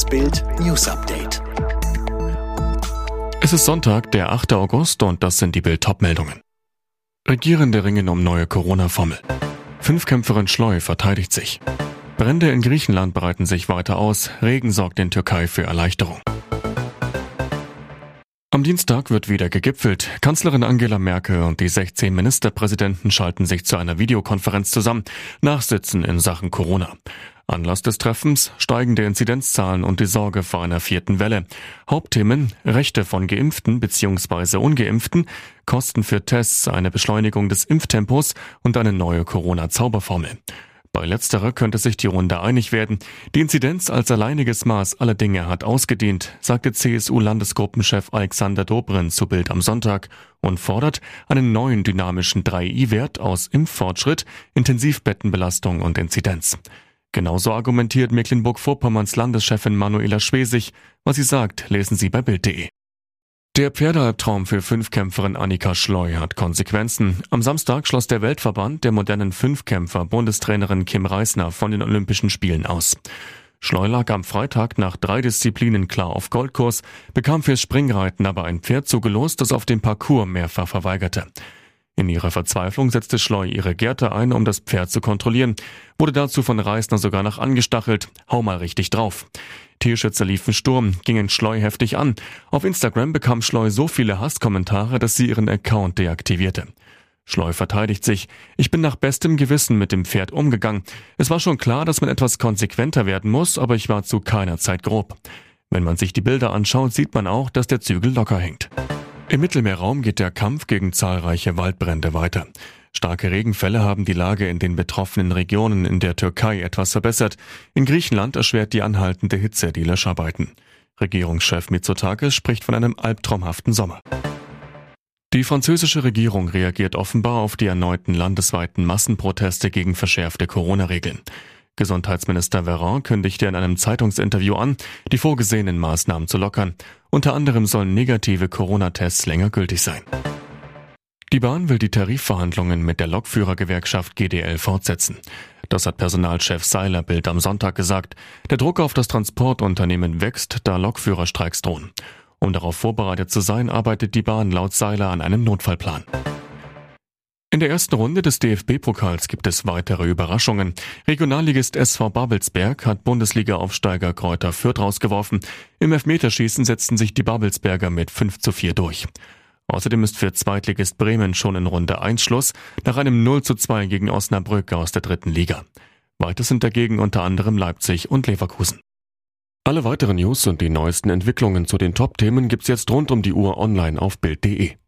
Das Bild News Update. Es ist Sonntag, der 8. August und das sind die Bild meldungen Regierende ringen um neue Corona-Formel. Fünfkämpferin Schleu verteidigt sich. Brände in Griechenland breiten sich weiter aus. Regen sorgt in Türkei für Erleichterung. Am Dienstag wird wieder gegipfelt. Kanzlerin Angela Merkel und die 16 Ministerpräsidenten schalten sich zu einer Videokonferenz zusammen, nachsitzen in Sachen Corona. Anlass des Treffens steigende Inzidenzzahlen und die Sorge vor einer vierten Welle. Hauptthemen Rechte von Geimpften bzw. Ungeimpften, Kosten für Tests, eine Beschleunigung des Impftempos und eine neue Corona-Zauberformel. Bei letzterer könnte sich die Runde einig werden. Die Inzidenz als alleiniges Maß aller Dinge hat ausgedient, sagte CSU-Landesgruppenchef Alexander Dobrindt zu Bild am Sonntag und fordert einen neuen dynamischen 3i-Wert aus Impffortschritt, Intensivbettenbelastung und Inzidenz. Genauso argumentiert Mecklenburg-Vorpommerns Landeschefin Manuela Schwesig. Was sie sagt, lesen Sie bei Bild.de. Der Pferdealbtraum für Fünfkämpferin Annika Schleu hat Konsequenzen. Am Samstag schloss der Weltverband der modernen Fünfkämpfer Bundestrainerin Kim Reisner von den Olympischen Spielen aus. Schleu lag am Freitag nach drei Disziplinen klar auf Goldkurs, bekam fürs Springreiten aber ein Pferd zugelost, das auf dem Parcours mehrfach verweigerte. In ihrer Verzweiflung setzte Schleu ihre Gerte ein, um das Pferd zu kontrollieren, wurde dazu von Reisner sogar noch angestachelt, hau mal richtig drauf. Tierschützer liefen Sturm, gingen Schleu heftig an. Auf Instagram bekam Schleu so viele Hasskommentare, dass sie ihren Account deaktivierte. Schleu verteidigt sich. Ich bin nach bestem Gewissen mit dem Pferd umgegangen. Es war schon klar, dass man etwas konsequenter werden muss, aber ich war zu keiner Zeit grob. Wenn man sich die Bilder anschaut, sieht man auch, dass der Zügel locker hängt. Im Mittelmeerraum geht der Kampf gegen zahlreiche Waldbrände weiter. Starke Regenfälle haben die Lage in den betroffenen Regionen in der Türkei etwas verbessert. In Griechenland erschwert die anhaltende Hitze die Löscharbeiten. Regierungschef Mitsotakis spricht von einem albtraumhaften Sommer. Die französische Regierung reagiert offenbar auf die erneuten landesweiten Massenproteste gegen verschärfte Corona-Regeln. Gesundheitsminister Véran kündigte in einem Zeitungsinterview an, die vorgesehenen Maßnahmen zu lockern. Unter anderem sollen negative Corona-Tests länger gültig sein. Die Bahn will die Tarifverhandlungen mit der Lokführergewerkschaft GDL fortsetzen. Das hat Personalchef Seiler Bild am Sonntag gesagt. Der Druck auf das Transportunternehmen wächst, da Lokführerstreiks drohen. Um darauf vorbereitet zu sein, arbeitet die Bahn laut Seiler an einem Notfallplan. In der ersten Runde des DFB-Pokals gibt es weitere Überraschungen. Regionalligist SV Babelsberg hat Bundesliga-Aufsteiger Kräuter Fürth rausgeworfen. Im Elfmeterschießen setzten sich die Babelsberger mit 5 zu 4 durch. Außerdem ist für Zweitligist Bremen schon in Runde 1 Schluss nach einem 0 zu 2 gegen Osnabrück aus der dritten Liga. Weiter sind dagegen unter anderem Leipzig und Leverkusen. Alle weiteren News und die neuesten Entwicklungen zu den Top-Themen gibt's jetzt rund um die Uhr online auf Bild.de.